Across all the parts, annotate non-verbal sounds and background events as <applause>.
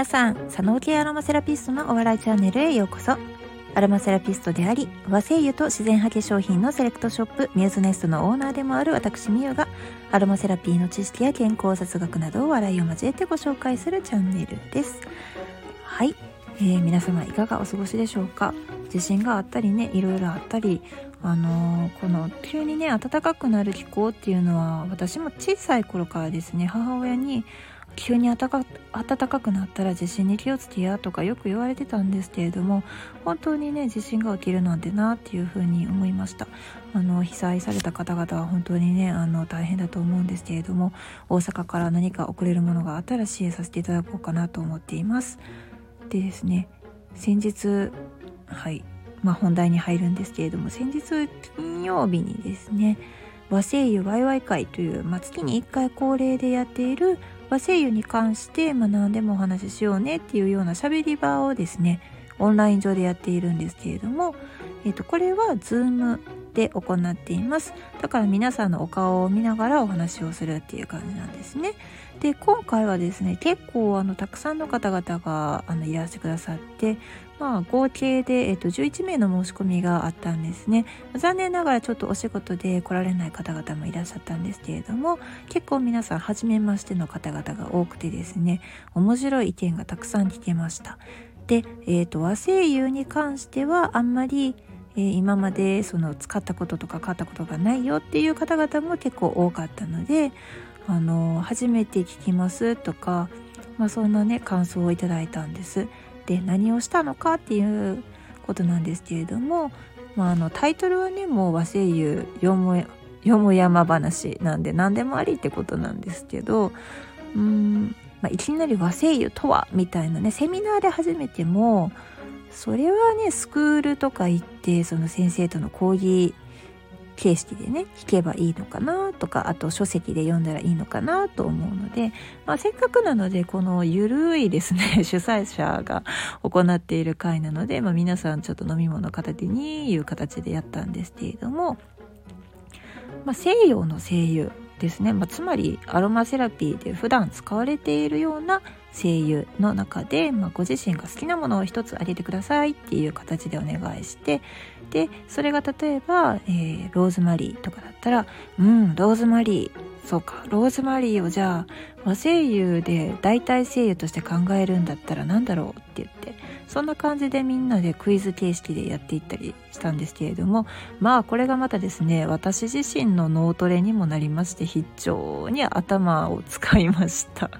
皆さん、佐野系アロマセラピストのお笑いチャンネルへようこそ。アロマセラピストであり、和製油と自然派化粧品のセレクトショップ、ミューズネストのオーナーでもある私、みゆが、アロマセラピーの知識や健康雑学などを笑いを交えてご紹介するチャンネルです。はい。えー、皆様いかがお過ごしでしょうか？地震があったりね、いろいろあったり、あのー、この急にね、暖かくなる気候っていうのは、私も小さい頃からですね、母親に、急に暖かくなったら地震に気をつけやとかよく言われてたんですけれども本当にね地震が起きるなんてなっていうふうに思いました。あの被災された方々は本当にねあの大変だと思うんですけれども大阪から何か送れるものがあったら支援させていただこうかなと思っています。でですね先日はいまあ本題に入るんですけれども先日金曜日にですね和製油ワイワイ会という、まあ、月に1回恒例でやっている和声優に関して、まあ、何でもお話ししようねっていうような喋り場をですねオンライン上でやっているんですけれども、えー、とこれは Zoom で行っています。だから皆さんのお顔を見ながらお話をするっていう感じなんですね。で今回はですね結構あのたくさんの方々があのいらしてくださってまあ、合計で、えっと、11名の申し込みがあったんですね。残念ながらちょっとお仕事で来られない方々もいらっしゃったんですけれども結構皆さん初めましての方々が多くてですね面白い意見がたくさん聞けました。で、えっと、和製油に関してはあんまりえ、今までその使ったこととか買ったことがないよっていう方々も結構多かったので、あの初めて聞きますとか、まあ、そんなね感想をいただいたんです。で何をしたのかっていうことなんですけれども、まあ、あのタイトルはねもう和声優よもよも山話なんで何でもありってことなんですけどうん、まあ、いきなり和声優とはみたいなねセミナーで初めてもそれはねスクールとか行ってその先生との講義形式でね弾けばいいのかなとかあと書籍で読んだらいいのかなと思うので、まあ、せっかくなのでこのゆるいですね <laughs> 主催者が行っている会なので、まあ、皆さんちょっと飲み物片手にいう形でやったんですけれども、まあ、西洋の声優ですね、まあ、つまりアロマセラピーで普段使われているような声優の中で、まあ、ご自身が好きなものを一つあげてくださいっていう形でお願いしてでそれが例えば、えー、ローズマリーとかだったらうんローズマリーそうかローズマリーをじゃあ和声優で代替声優として考えるんだったら何だろうって言ってそんな感じでみんなでクイズ形式でやっていったりしたんですけれどもまあこれがまたですね私自身の脳トレにもなりまして非常に頭を使いました。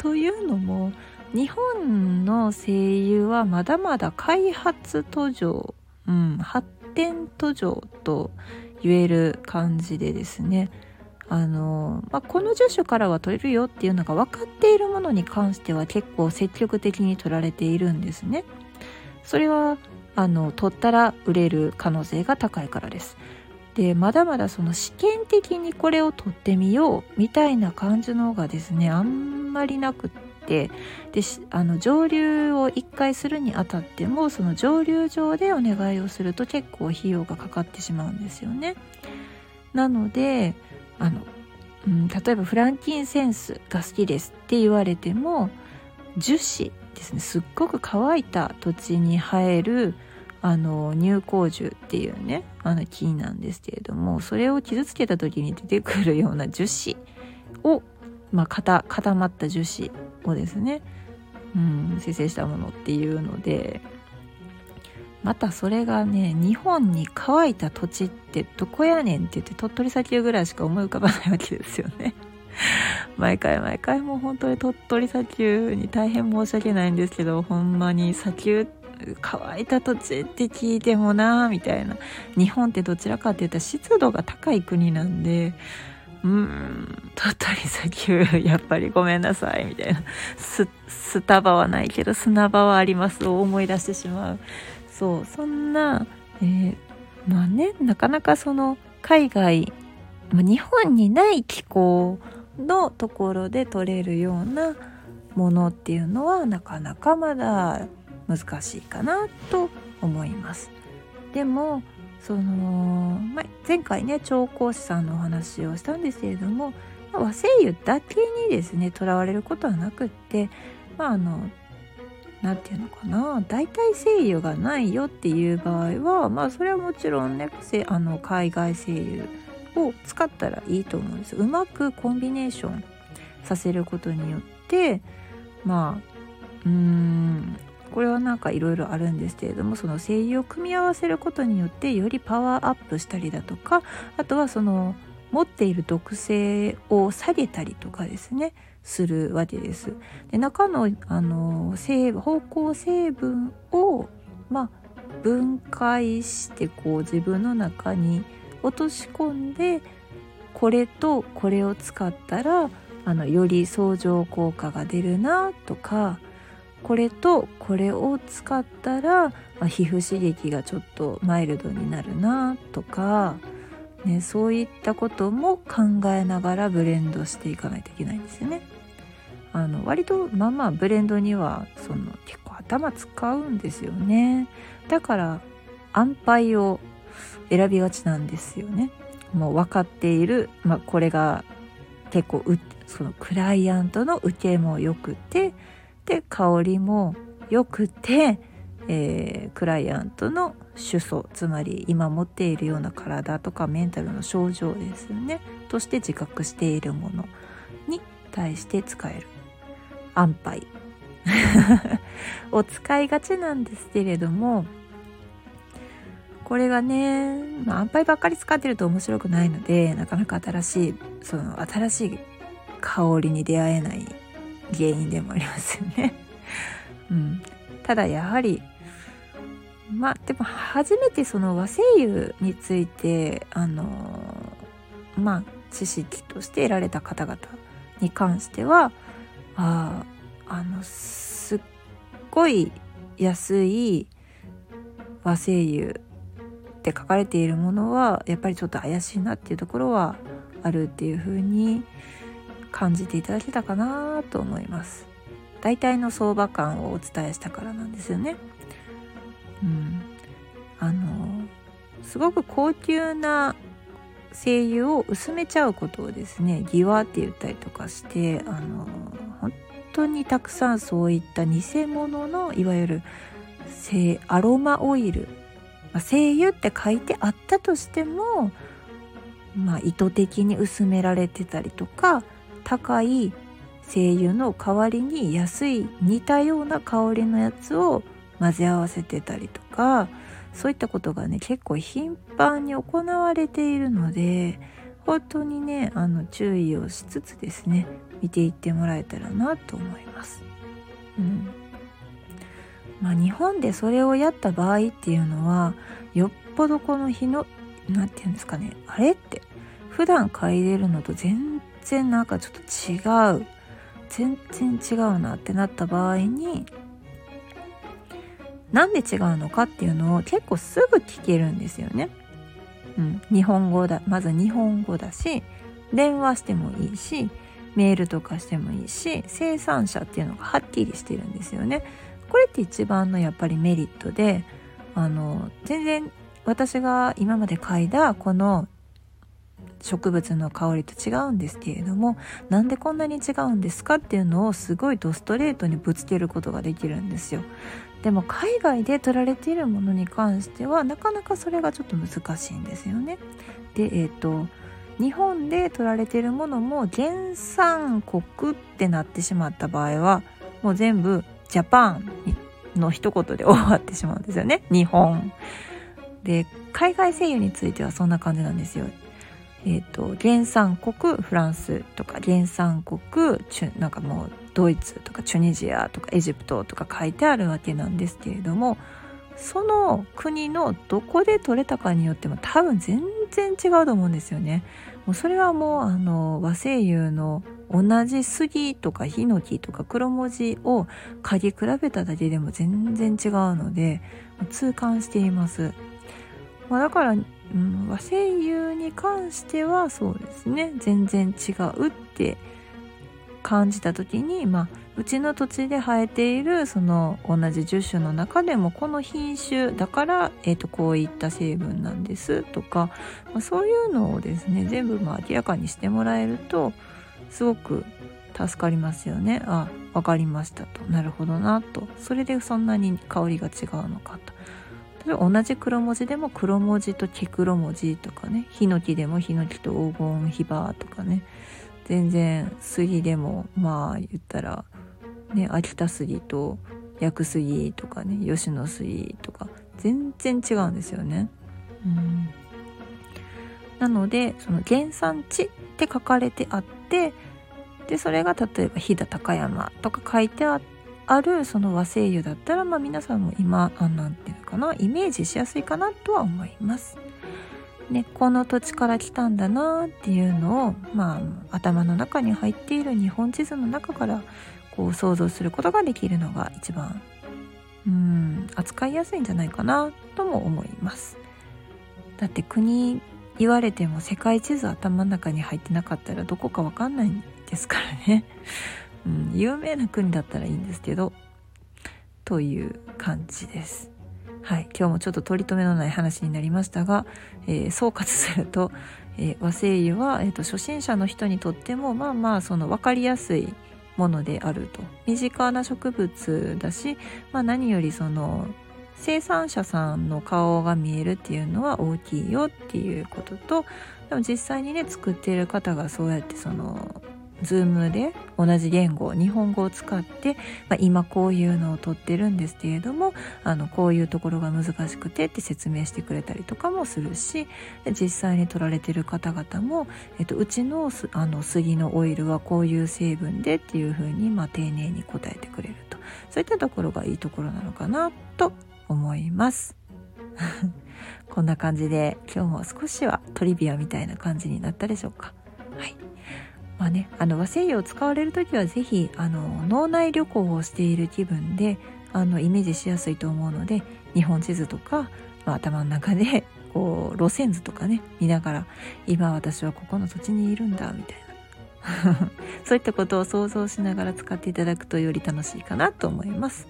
というのも日本の声優はまだまだ開発途上、うん、発展途上と言える感じでですねあの、まあ、この住所からは取れるよっていうのが分かっているものに関しては結構積極的に取られているんですね。それはあの取ったら売れる可能性が高いからです。でまだまだその試験的にこれを取ってみようみたいな感じの方がですねあんまりなくってであの上流を1回するにあたってもその上流上でお願いをすると結構費用がかかってしまうんですよね。なのであの、うん、例えばフランキンセンスが好きですって言われても樹脂ですねすっごく乾いた土地に生えるあの乳香樹っていうねあの木なんですけれどもそれを傷つけた時に出てくるような樹脂、まあ、固固まった樹脂をですね、うん、生成したものっていうのでまたそれがね日本に乾いた土地ってどこやねんって言って鳥取砂丘ぐらいしか思い浮かばないわけですよね。<laughs> 毎回毎回もう本当に鳥取砂丘に大変申し訳ないんですけどほんまに砂丘乾いた土地って聞いてもなみたいな日本ってどちらかって言ったら湿度が高い国なんでうーん鳥取砂丘やっぱりごめんなさいみたいな。ススタバはないけど砂場はありますを思い出してしまう。そうそんな、えー、まあねなかなかその海外、まあ、日本にない気候のところで取れるようなものっていうのはなかなかまだ難しいかなと思います。でもその、ま、前回ね調香師さんのお話をしたんですけれども、ま、和製油だけにですねとらわれることはなくって、まあ、あの何て言うのかな代替精油がないよっていう場合はまあそれはもちろんねあの海外精油を使ったらいいと思うんです。うまくコンビネーションさせることによってまあうーんこれはなんかいろいろあるんですけれどもその精油を組み合わせることによってよりパワーアップしたりだとかあとはその持っている毒性を下げたりとかですねするわけです。で中のあの成方向成分を、まあ、分解してこう自分の中に落とし込んでこれとこれを使ったらあのより相乗効果が出るなとかこれとこれを使ったら、まあ、皮膚刺激がちょっとマイルドになるなとか、ね、そういったことも考えながらブレンドしていかないといけないんですよね。あの割とまあまあブレンドにはその結構頭使うんですよね。だから安牌を選びがちなんですよね。もう分かっている、まあ、これが結構そのクライアントの受けも良くてで香りも良くて、えー、クライアントの主訴つまり今持っているような体とかメンタルの症状ですよね。として自覚しているものに対して使える。安牌。<laughs> を使いがちなんですけれどもこれがね、まあ、安牌ばっかり使ってると面白くないのでなかなか新しいその新しい香りに出会えない原因でもありますよね。<laughs> うん、ただやはりまあでも初めてその和精油についてあのまあ知識として得られた方々に関してはああのすっごい安い和精油って書かれているものはやっぱりちょっと怪しいなっていうところはあるっていうふうに感じていただけたかなと思います。大体の相場感をお伝えしたからなんですよね。うん。あのすごく高級な精油を薄めちゃうことをですねギワって言ったりとかしてあの本当にたくさんそういった偽物のいわゆるアロマオイル、まあ、精油って書いてあったとしても、まあ、意図的に薄められてたりとか高い精油の代わりに安い似たような香りのやつを混ぜ合わせてたりとかそういったことがね結構頻繁に行われているので本当にねあの注意をしつつですね見ていってもらえたらなと思います。うんまあ、日本でそれをやった場合っていうのはよっぽどこの日の何て言うんですかねあれって普段嗅いでるのと全然なんかちょっと違う全然違うなってなった場合になんで違うのかっていうのを結構すぐ聞けるんですよね。うん、日本語だまず日本語だし電話してもいいしメールとかしてもいいし生産者っていうのがはっきりしてるんですよね。これって一番のやっぱりメリットであの全然私が今まで嗅いだこの植物の香りと違うんですけれどもなんでこんなに違うんですかっていうのをすごいドストレートにぶつけることができるんですよ。でも海外で取られているものに関してはなかなかそれがちょっと難しいんですよね。でえっ、ー、と日本で取られているものも原産国ってなってしまった場合はもう全部ジャパンの一言で終わってしまうんですよね日本。で海外声優についてはそんな感じなんですよ。えーと、原産国フランスとか原産国なんかもうドイツとかチュニジアとかエジプトとか書いてあるわけなんですけれどもその国のどこで取れたかによっても多分全然違うと思うんですよね。もうそれはもうあの和声優の同じ杉とかヒノキとか黒文字を嗅ぎ比べただけでも全然違うので痛感しています。まあ、だからうん、和声優に関してはそうですね。全然違うって感じた時に、まあ、うちの土地で生えているその同じ樹種の中でもこの品種だから、えーと、こういった成分なんですとか、まあ、そういうのをですね全部まあ明らかにしてもらえるとすごく助かりますよね。あ分かりましたと。なるほどなと。それでそんなに香りが違うのかと。同じ黒文字でも黒文字と黄黒文字とかねヒノキでもヒノキと黄金ヒバとかね全然杉でもまあ言ったらね秋田杉と薬杉とかね吉野杉とか全然違うんですよね。うんなのでその原産地って書かれてあってでそれが例えば飛騨高山とか書いてあってあるその和製油だったら、まあ、皆さんも今あなんていうのかなイメージしやすいかなとは思います。ね、この土地から来たんだなっていうのを、まあ、頭の中に入っている日本地図の中からこう想像することができるのが一番うん扱いやすいんじゃないかなとも思います。だって国言われても世界地図頭の中に入ってなかったらどこかわかんないですからね、うん、有名な国だったらいいんですけどという感じです。はい今日もちょっと取り留めのない話になりましたが、えー、総括すると、えー、和製油は、えーと、初心者の人にとってもまあまあその分かりやすいものであると。身近な植物だし、まあ、何よりその生産者さんの顔が見えるっていうのは大きいよっていうこととでも実際にね作っている方がそうやってそのズームで同じ言語日本語を使って、まあ、今こういうのを撮ってるんですけれどもあのこういうところが難しくてって説明してくれたりとかもするし実際に撮られてる方々も、えっと、うちのあの杉のオイルはこういう成分でっていうふうに、まあ、丁寧に答えてくれると。そういったところがいいところなのかなと思います。<laughs> こんな感じで今日も少しはトリビアみたいな感じになったでしょうか。はい。まあねあの和製油を使われる時は是非あの脳内旅行をしている気分であのイメージしやすいと思うので日本地図とか、まあ、頭の中で <laughs> こう路線図とかね見ながら今私はここの土地にいるんだみたいな。<laughs> そういったことを想像しながら使っていただくとより楽しいかなと思います。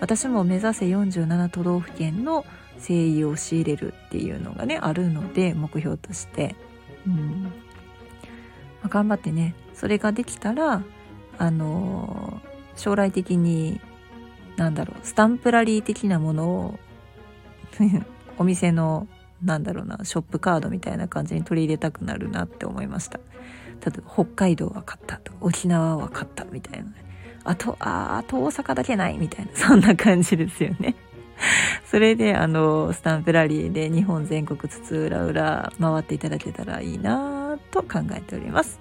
私も目指せ47都道府県の声優を仕入れるっていうのがねあるので目標として、うん。まあ、頑張ってねそれができたらあのー、将来的になんだろうスタンプラリー的なものを <laughs> お店のなんだろうなショップカードみたいな感じに取り入れたくなるなって思いました。例えば北海道は買ったと沖縄は買ったみたいな。あと、ああと大阪だけないみたいな、そんな感じですよね。<laughs> それで、あの、スタンプラリーで日本全国津々浦々回っていただけたらいいなと考えております。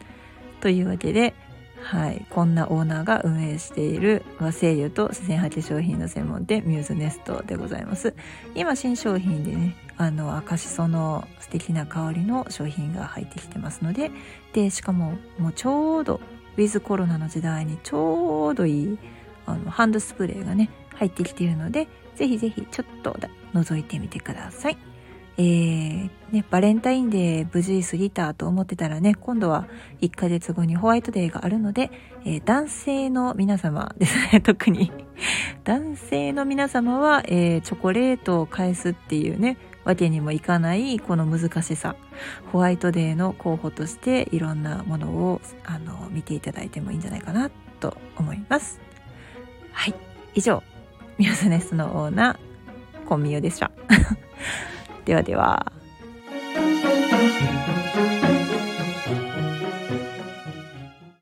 というわけで、はい、こんなオーナーが運営している和製油と自然派化粧品の専門店ミューズネストでございます。今新商品でね、あの赤しその素敵な香りの商品が入ってきてますので、でしかももうちょうどウィズコロナの時代にちょうどいいあのハンドスプレーがね入ってきているのでぜひぜひちょっと覗いてみてください。えー、ね、バレンタインデー無事過ぎたと思ってたらね、今度は1ヶ月後にホワイトデーがあるので、えー、男性の皆様ですね、<laughs> 特に。男性の皆様は、えー、チョコレートを返すっていうね、わけにもいかないこの難しさ。ホワイトデーの候補としていろんなものをあの見ていただいてもいいんじゃないかなと思います。はい。以上ミューズネスのオーナーコンミュでした。ではでは。